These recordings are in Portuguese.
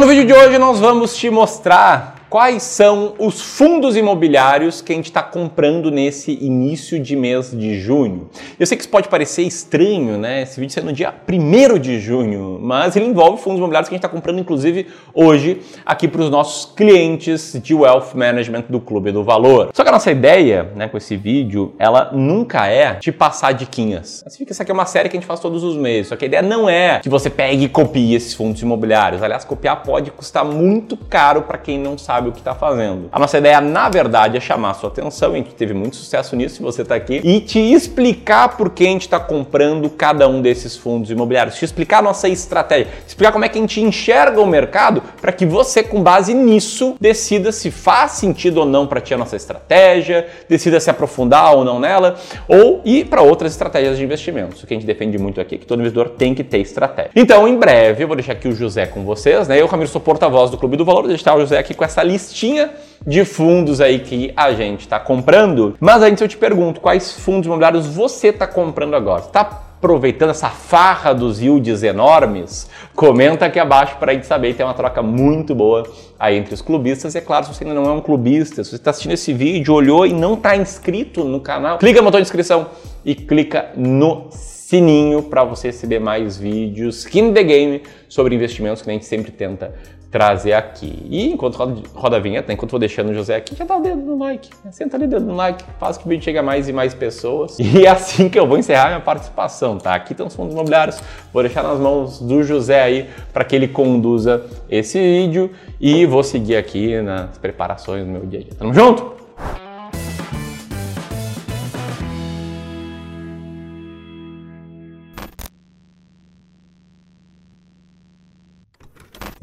No vídeo de hoje nós vamos te mostrar quais são os fundos imobiliários que a gente está comprando nesse início de mês de junho. Eu sei que isso pode parecer estranho, né? Esse vídeo sendo no dia 1 de junho, mas ele envolve fundos imobiliários que a gente está comprando, inclusive, hoje, aqui para os nossos clientes de Wealth Management do Clube do Valor. Só que a nossa ideia, né, com esse vídeo, ela nunca é te passar diquinhas. Assim que essa aqui é uma série que a gente faz todos os meses, só que a ideia não é que você pegue e copie esses fundos imobiliários. Aliás, copiar pode custar muito caro para quem não sabe sabe o que está fazendo. A nossa ideia, na verdade, é chamar a sua atenção, a gente teve muito sucesso nisso se você está aqui, e te explicar por que a gente está comprando cada um desses fundos imobiliários, te explicar a nossa estratégia, explicar como é que a gente enxerga o mercado para que você, com base nisso, decida se faz sentido ou não para ti a nossa estratégia, decida se aprofundar ou não nela, ou ir para outras estratégias de investimentos. O que a gente defende muito aqui é que todo investidor tem que ter estratégia. Então, em breve, eu vou deixar aqui o José com vocês, né? Eu, Ramiro, sou porta-voz do Clube do Valor, vou deixar o José aqui com essa listinha de fundos aí que a gente está comprando. Mas antes eu te pergunto, quais fundos imobiliários você está comprando agora? Está aproveitando essa farra dos yields enormes? Comenta aqui abaixo para a gente saber. Tem uma troca muito boa aí entre os clubistas. E é claro, se você ainda não é um clubista, se você está assistindo esse vídeo, olhou e não está inscrito no canal, clica no botão de inscrição e clica no sininho para você receber mais vídeos skin the game sobre investimentos que a gente sempre tenta trazer aqui. E enquanto roda, roda a vinheta, enquanto vou deixando o José aqui, já dá o dedo no like. Senta ali o dedo no like, faz que o vídeo chegue a mais e mais pessoas. E é assim que eu vou encerrar minha participação, tá? Aqui estão os fundos imobiliários, vou deixar nas mãos do José aí para que ele conduza esse vídeo e vou seguir aqui nas preparações do meu dia a dia. Tamo junto?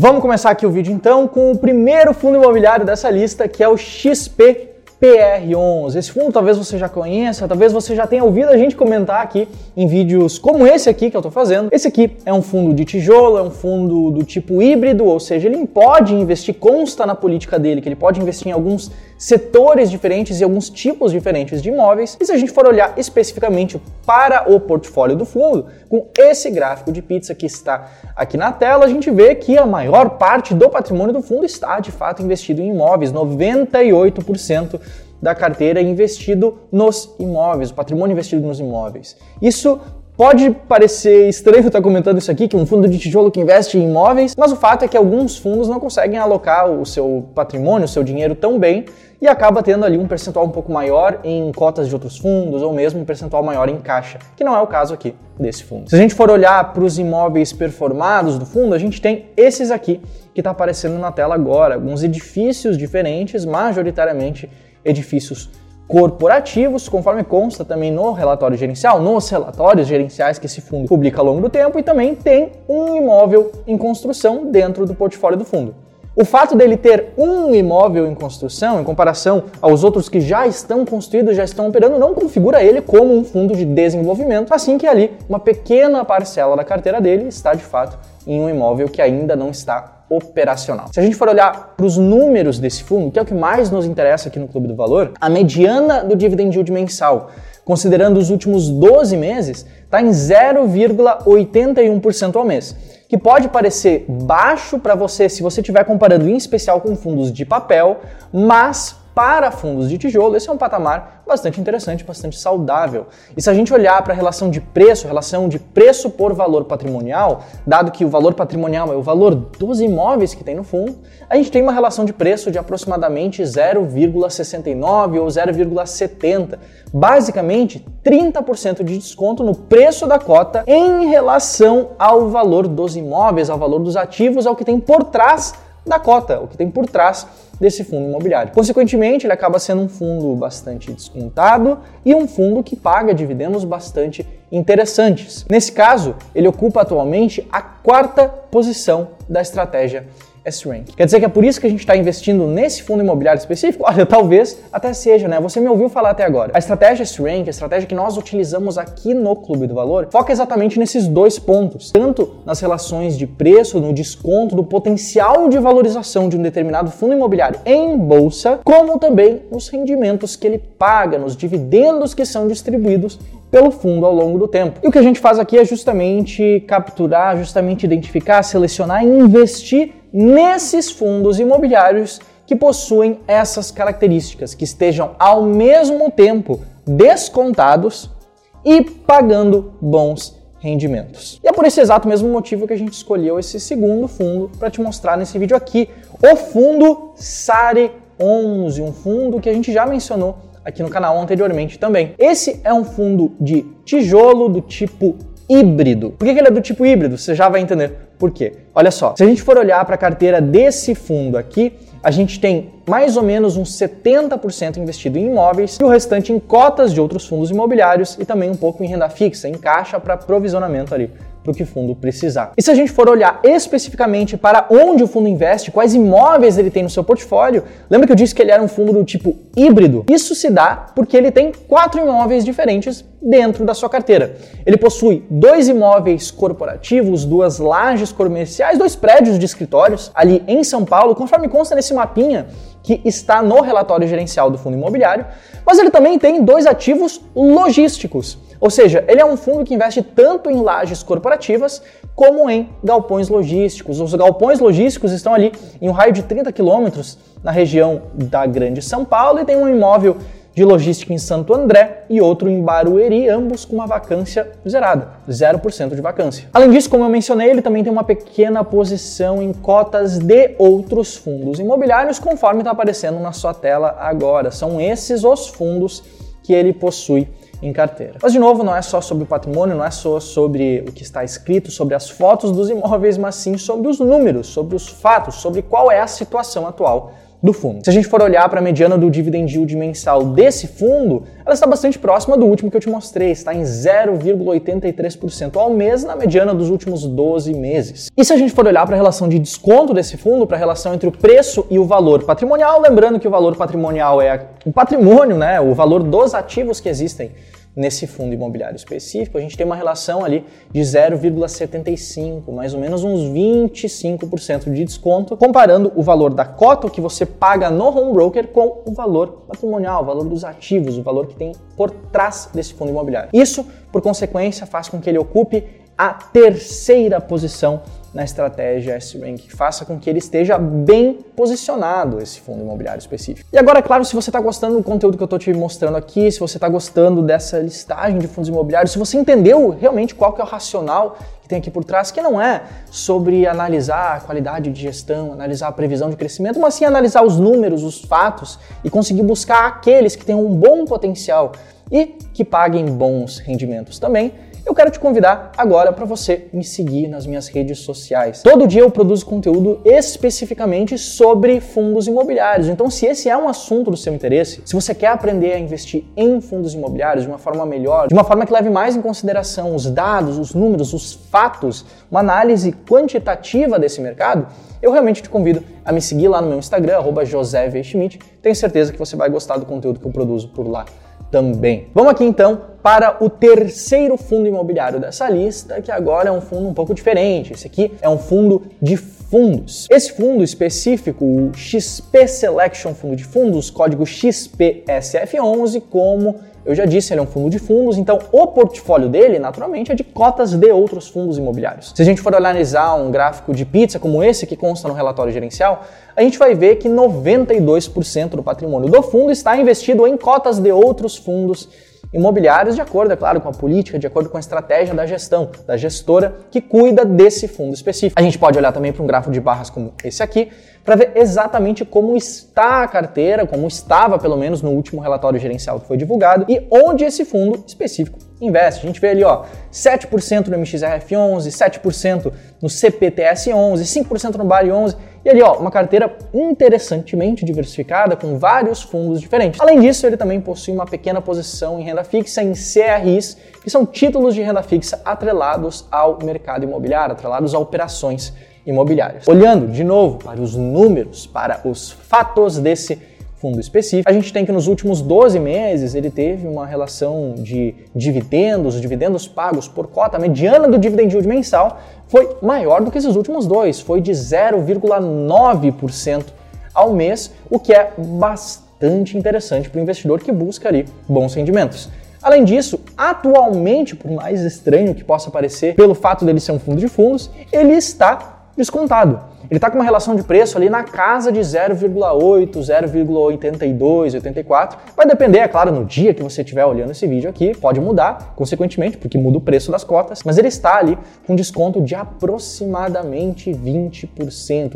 Vamos começar aqui o vídeo então com o primeiro fundo imobiliário dessa lista, que é o XP PR11. Esse fundo talvez você já conheça, talvez você já tenha ouvido a gente comentar aqui em vídeos como esse aqui que eu estou fazendo. Esse aqui é um fundo de tijolo, é um fundo do tipo híbrido, ou seja, ele pode investir, consta na política dele que ele pode investir em alguns setores diferentes e alguns tipos diferentes de imóveis. E se a gente for olhar especificamente para o portfólio do fundo, com esse gráfico de pizza que está aqui na tela, a gente vê que a maior parte do patrimônio do fundo está de fato investido em imóveis, 98% da carteira investido nos imóveis, o patrimônio investido nos imóveis. Isso Pode parecer estranho estar comentando isso aqui, que um fundo de tijolo que investe em imóveis, mas o fato é que alguns fundos não conseguem alocar o seu patrimônio, o seu dinheiro tão bem e acaba tendo ali um percentual um pouco maior em cotas de outros fundos ou mesmo um percentual maior em caixa, que não é o caso aqui desse fundo. Se a gente for olhar para os imóveis performados do fundo, a gente tem esses aqui que está aparecendo na tela agora, alguns edifícios diferentes, majoritariamente edifícios corporativos, conforme consta também no relatório gerencial, nos relatórios gerenciais que esse fundo publica ao longo do tempo, e também tem um imóvel em construção dentro do portfólio do fundo. O fato dele ter um imóvel em construção, em comparação aos outros que já estão construídos, já estão operando, não configura ele como um fundo de desenvolvimento, assim que ali uma pequena parcela da carteira dele está de fato em um imóvel que ainda não está operacional. Se a gente for olhar para os números desse fundo, que é o que mais nos interessa aqui no Clube do Valor, a mediana do dividend yield mensal, considerando os últimos 12 meses, está em 0,81% ao mês. Que pode parecer baixo para você se você estiver comparando em especial com fundos de papel, mas para fundos de tijolo, esse é um patamar bastante interessante, bastante saudável. E se a gente olhar para a relação de preço, relação de preço por valor patrimonial, dado que o valor patrimonial é o valor dos imóveis que tem no fundo, a gente tem uma relação de preço de aproximadamente 0,69 ou 0,70. Basicamente, 30% de desconto no preço da cota em relação ao valor dos imóveis, ao valor dos ativos, ao que tem por trás da cota, o que tem por trás desse fundo imobiliário. Consequentemente, ele acaba sendo um fundo bastante descontado e um fundo que paga dividendos bastante interessantes. Nesse caso, ele ocupa atualmente a quarta posição da estratégia S-Rank. Quer dizer que é por isso que a gente está investindo nesse fundo imobiliário específico? Olha, talvez até seja, né? Você me ouviu falar até agora. A estratégia S-Rank, a estratégia que nós utilizamos aqui no Clube do Valor, foca exatamente nesses dois pontos, tanto nas relações de preço, no desconto, do potencial de valorização de um determinado fundo imobiliário em bolsa, como também nos rendimentos que ele paga, nos dividendos que são distribuídos pelo fundo ao longo do tempo. E o que a gente faz aqui é justamente capturar, justamente identificar, selecionar e investir nesses fundos imobiliários que possuem essas características, que estejam ao mesmo tempo descontados e pagando bons rendimentos. E é por esse exato mesmo motivo que a gente escolheu esse segundo fundo para te mostrar nesse vídeo aqui, o fundo SARE 11, um fundo que a gente já mencionou aqui no canal anteriormente também. Esse é um fundo de tijolo do tipo híbrido. Por que ele é do tipo híbrido? Você já vai entender por quê. Olha só, se a gente for olhar para a carteira desse fundo aqui, a gente tem mais ou menos uns 70% investido em imóveis e o restante em cotas de outros fundos imobiliários e também um pouco em renda fixa, em caixa para provisionamento ali para o que o fundo precisar. E se a gente for olhar especificamente para onde o fundo investe, quais imóveis ele tem no seu portfólio, lembra que eu disse que ele era um fundo do tipo híbrido? Isso se dá porque ele tem quatro imóveis diferentes dentro da sua carteira. Ele possui dois imóveis corporativos, duas lajes comerciais, dois prédios de escritórios ali em São Paulo, conforme consta nesse mapinha que está no relatório gerencial do fundo imobiliário, mas ele também tem dois ativos logísticos. Ou seja, ele é um fundo que investe tanto em lajes corporativas como em galpões logísticos. Os galpões logísticos estão ali em um raio de 30 quilômetros na região da Grande São Paulo e tem um imóvel de logística em Santo André e outro em Barueri, ambos com uma vacância zerada, 0% de vacância. Além disso, como eu mencionei, ele também tem uma pequena posição em cotas de outros fundos imobiliários, conforme está aparecendo na sua tela agora. São esses os fundos que ele possui em carteira. Mas de novo, não é só sobre o patrimônio, não é só sobre o que está escrito, sobre as fotos dos imóveis, mas sim sobre os números, sobre os fatos, sobre qual é a situação atual do fundo. Se a gente for olhar para a mediana do dividend yield mensal desse fundo, ela está bastante próxima do último que eu te mostrei, está em 0,83% ao mês na mediana dos últimos 12 meses. E se a gente for olhar para a relação de desconto desse fundo, para a relação entre o preço e o valor patrimonial, lembrando que o valor patrimonial é o patrimônio, né, o valor dos ativos que existem nesse fundo imobiliário específico, a gente tem uma relação ali de 0,75, mais ou menos uns 25% de desconto, comparando o valor da cota que você paga no home broker com o valor patrimonial, o valor dos ativos, o valor que tem por trás desse fundo imobiliário. Isso, por consequência, faz com que ele ocupe a terceira posição na estratégia S-Rank, faça com que ele esteja bem posicionado, esse fundo imobiliário específico. E agora, é claro, se você está gostando do conteúdo que eu estou te mostrando aqui, se você está gostando dessa listagem de fundos imobiliários, se você entendeu realmente qual que é o racional que tem aqui por trás, que não é sobre analisar a qualidade de gestão, analisar a previsão de crescimento, mas sim analisar os números, os fatos e conseguir buscar aqueles que têm um bom potencial e que paguem bons rendimentos também eu quero te convidar agora para você me seguir nas minhas redes sociais. Todo dia eu produzo conteúdo especificamente sobre fundos imobiliários. Então, se esse é um assunto do seu interesse, se você quer aprender a investir em fundos imobiliários de uma forma melhor, de uma forma que leve mais em consideração os dados, os números, os fatos, uma análise quantitativa desse mercado, eu realmente te convido a me seguir lá no meu Instagram, @josé_schmidt. Tenho certeza que você vai gostar do conteúdo que eu produzo por lá também. Vamos aqui então para o terceiro fundo imobiliário dessa lista, que agora é um fundo um pouco diferente. Esse aqui é um fundo de fundos. Esse fundo específico, o XP Selection Fundo de Fundos, código XPSF11, como eu já disse, ele é um fundo de fundos, então o portfólio dele, naturalmente, é de cotas de outros fundos imobiliários. Se a gente for analisar um gráfico de pizza como esse que consta no relatório gerencial, a gente vai ver que 92% do patrimônio do fundo está investido em cotas de outros fundos imobiliários, de acordo, é claro, com a política, de acordo com a estratégia da gestão, da gestora que cuida desse fundo específico. A gente pode olhar também para um gráfico de barras como esse aqui, para ver exatamente como está a carteira, como estava pelo menos no último relatório gerencial que foi divulgado e onde esse fundo específico investe. A gente vê ali, ó, 7% no MXRF11, 7% no CPTS11, 5% no BARI11 e ali, ó, uma carteira interessantemente diversificada com vários fundos diferentes. Além disso, ele também possui uma pequena posição em renda fixa em CRIs, que são títulos de renda fixa atrelados ao mercado imobiliário, atrelados a operações imobiliárias. Olhando de novo para os números, para os fatos desse fundo específico, a gente tem que nos últimos 12 meses ele teve uma relação de dividendos, dividendos pagos por cota, a mediana do dividend yield mensal foi maior do que esses últimos dois, foi de 0,9% ao mês, o que é bastante interessante para o investidor que busca ali bons rendimentos. Além disso, atualmente, por mais estranho que possa parecer, pelo fato dele ser um fundo de fundos, ele está descontado. ele está com uma relação de preço ali na casa de 0,8, 0,82, 84. Vai depender, é claro, no dia que você estiver olhando esse vídeo aqui, pode mudar, consequentemente, porque muda o preço das cotas, mas ele está ali com desconto de aproximadamente 20%,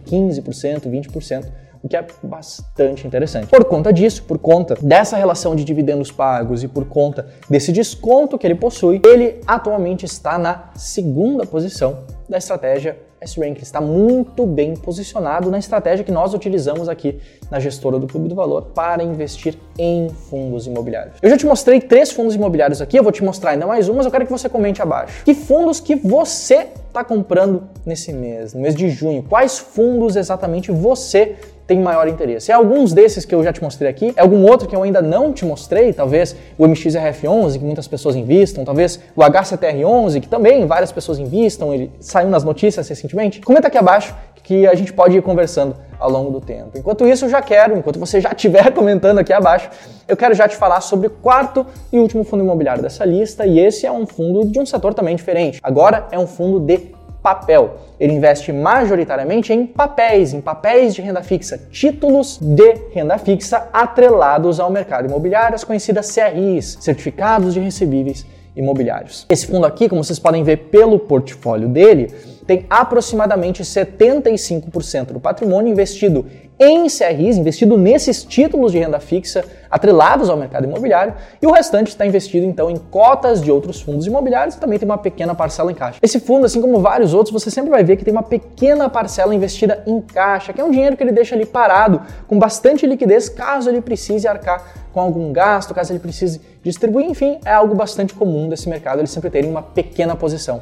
15%, 20% o que é bastante interessante. Por conta disso, por conta dessa relação de dividendos pagos e por conta desse desconto que ele possui, ele atualmente está na segunda posição da estratégia S-Rank. Está muito bem posicionado na estratégia que nós utilizamos aqui na gestora do Clube do Valor para investir em fundos imobiliários. Eu já te mostrei três fundos imobiliários aqui, eu vou te mostrar ainda mais um, mas eu quero que você comente abaixo. Que fundos que você está comprando nesse mês, no mês de junho? Quais fundos exatamente você tem maior interesse. É alguns desses que eu já te mostrei aqui, é algum outro que eu ainda não te mostrei, talvez o MXRF11, que muitas pessoas invistam, talvez o HCTR11, que também várias pessoas invistam, ele saiu nas notícias recentemente. Comenta aqui abaixo que a gente pode ir conversando ao longo do tempo. Enquanto isso, eu já quero, enquanto você já estiver comentando aqui abaixo, eu quero já te falar sobre o quarto e último fundo imobiliário dessa lista, e esse é um fundo de um setor também diferente. Agora é um fundo de papel. Ele investe majoritariamente em papéis, em papéis de renda fixa, títulos de renda fixa atrelados ao mercado imobiliário, as conhecidas CRIs, certificados de recebíveis imobiliários. Esse fundo aqui, como vocês podem ver pelo portfólio dele, tem aproximadamente 75% do patrimônio investido em CRIs, investido nesses títulos de renda fixa atrelados ao mercado imobiliário, e o restante está investido então em cotas de outros fundos imobiliários e também tem uma pequena parcela em caixa. Esse fundo, assim como vários outros, você sempre vai ver que tem uma pequena parcela investida em caixa, que é um dinheiro que ele deixa ali parado, com bastante liquidez, caso ele precise arcar com algum gasto, caso ele precise distribuir, enfim, é algo bastante comum desse mercado, eles sempre terem uma pequena posição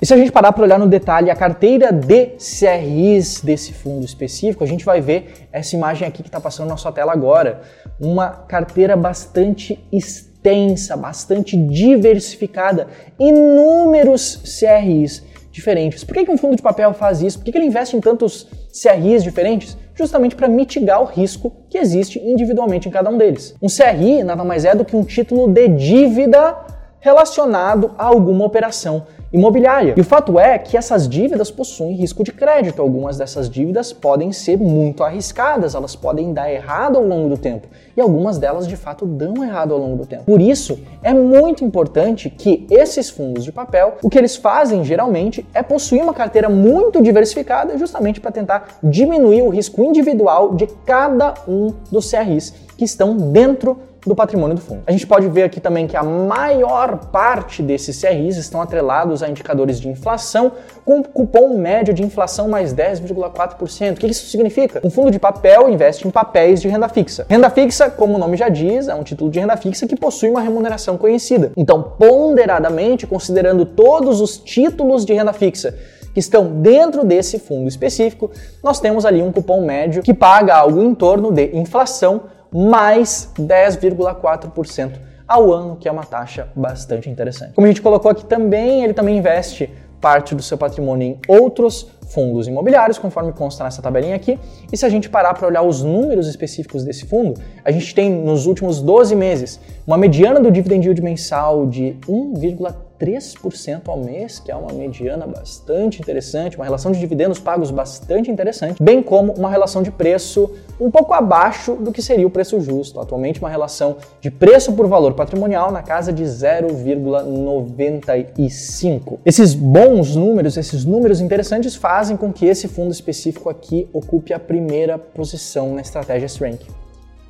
E se a gente parar para olhar no detalhe a carteira de CRIs desse fundo específico, a gente vai ver essa imagem aqui que está passando na sua tela agora. Uma carteira bastante extensa, bastante diversificada, inúmeros CRIs diferentes. Por que, que um fundo de papel faz isso? Por que, que ele investe em tantos CRIs diferentes? Justamente para mitigar o risco que existe individualmente em cada um deles. Um CRI nada mais é do que um título de dívida relacionado a alguma operação imobiliária. E o fato é que essas dívidas possuem risco de crédito. Algumas dessas dívidas podem ser muito arriscadas, elas podem dar errado ao longo do tempo. E algumas delas de fato dão errado ao longo do tempo. Por isso, é muito importante que esses fundos de papel, o que eles fazem geralmente é possuir uma carteira muito diversificada, justamente para tentar diminuir o risco individual de cada um dos CRIs que estão dentro do patrimônio do fundo. A gente pode ver aqui também que a maior parte desses CRIs estão atrelados a indicadores de inflação com cupom médio de inflação mais 10,4%. O que isso significa? Um fundo de papel investe em papéis de renda fixa. Renda fixa, como o nome já diz, é um título de renda fixa que possui uma remuneração conhecida. Então, ponderadamente, considerando todos os títulos de renda fixa que estão dentro desse fundo específico, nós temos ali um cupom médio que paga algo em torno de inflação mais 10,4% ao ano, que é uma taxa bastante interessante. Como a gente colocou aqui também, ele também investe parte do seu patrimônio em outros fundos imobiliários, conforme consta nessa tabelinha aqui. E se a gente parar para olhar os números específicos desse fundo, a gente tem nos últimos 12 meses uma mediana do dividend yield mensal de 1,3 3% ao mês, que é uma mediana bastante interessante, uma relação de dividendos pagos bastante interessante, bem como uma relação de preço um pouco abaixo do que seria o preço justo. Atualmente, uma relação de preço por valor patrimonial na casa de 0,95. Esses bons números, esses números interessantes, fazem com que esse fundo específico aqui ocupe a primeira posição na estratégia S-Rank.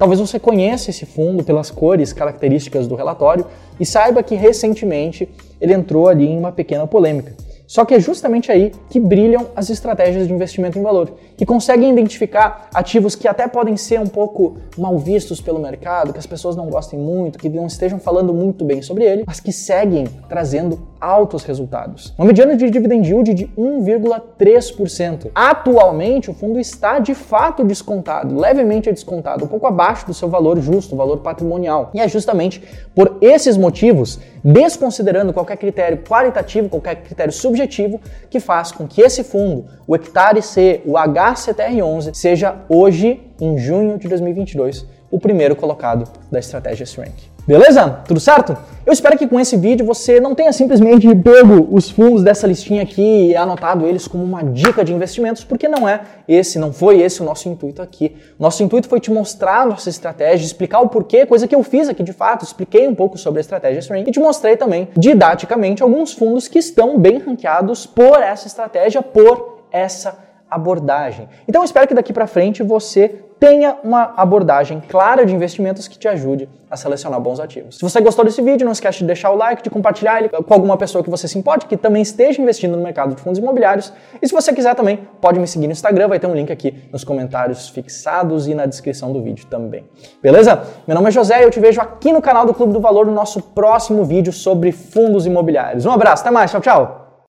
Talvez você conheça esse fundo pelas cores características do relatório e saiba que recentemente ele entrou ali em uma pequena polêmica. Só que é justamente aí que brilham as estratégias de investimento em valor, que conseguem identificar ativos que até podem ser um pouco mal vistos pelo mercado, que as pessoas não gostem muito, que não estejam falando muito bem sobre ele, mas que seguem trazendo altos resultados. Uma mediana de dividend yield de 1,3%. Atualmente, o fundo está de fato descontado, levemente descontado, um pouco abaixo do seu valor justo, valor patrimonial. E é justamente por esses motivos, desconsiderando qualquer critério qualitativo, qualquer critério subjetivo, que faz com que esse fundo, o Hectare C, o HCTR11, seja hoje, em junho de 2022, o primeiro colocado da estratégia S-Rank. Beleza? Tudo certo? Eu espero que com esse vídeo você não tenha simplesmente pego os fundos dessa listinha aqui e anotado eles como uma dica de investimentos, porque não é esse, não foi esse o nosso intuito aqui. Nosso intuito foi te mostrar a nossa estratégia, explicar o porquê, coisa que eu fiz aqui de fato, expliquei um pouco sobre a estratégia String e te mostrei também didaticamente alguns fundos que estão bem ranqueados por essa estratégia, por essa abordagem. Então eu espero que daqui para frente você tenha uma abordagem clara de investimentos que te ajude a selecionar bons ativos. Se você gostou desse vídeo, não esquece de deixar o like, de compartilhar ele com alguma pessoa que você se importe, que também esteja investindo no mercado de fundos imobiliários. E se você quiser também, pode me seguir no Instagram, vai ter um link aqui nos comentários fixados e na descrição do vídeo também. Beleza? Meu nome é José e eu te vejo aqui no canal do Clube do Valor no nosso próximo vídeo sobre fundos imobiliários. Um abraço, até mais, tchau, tchau!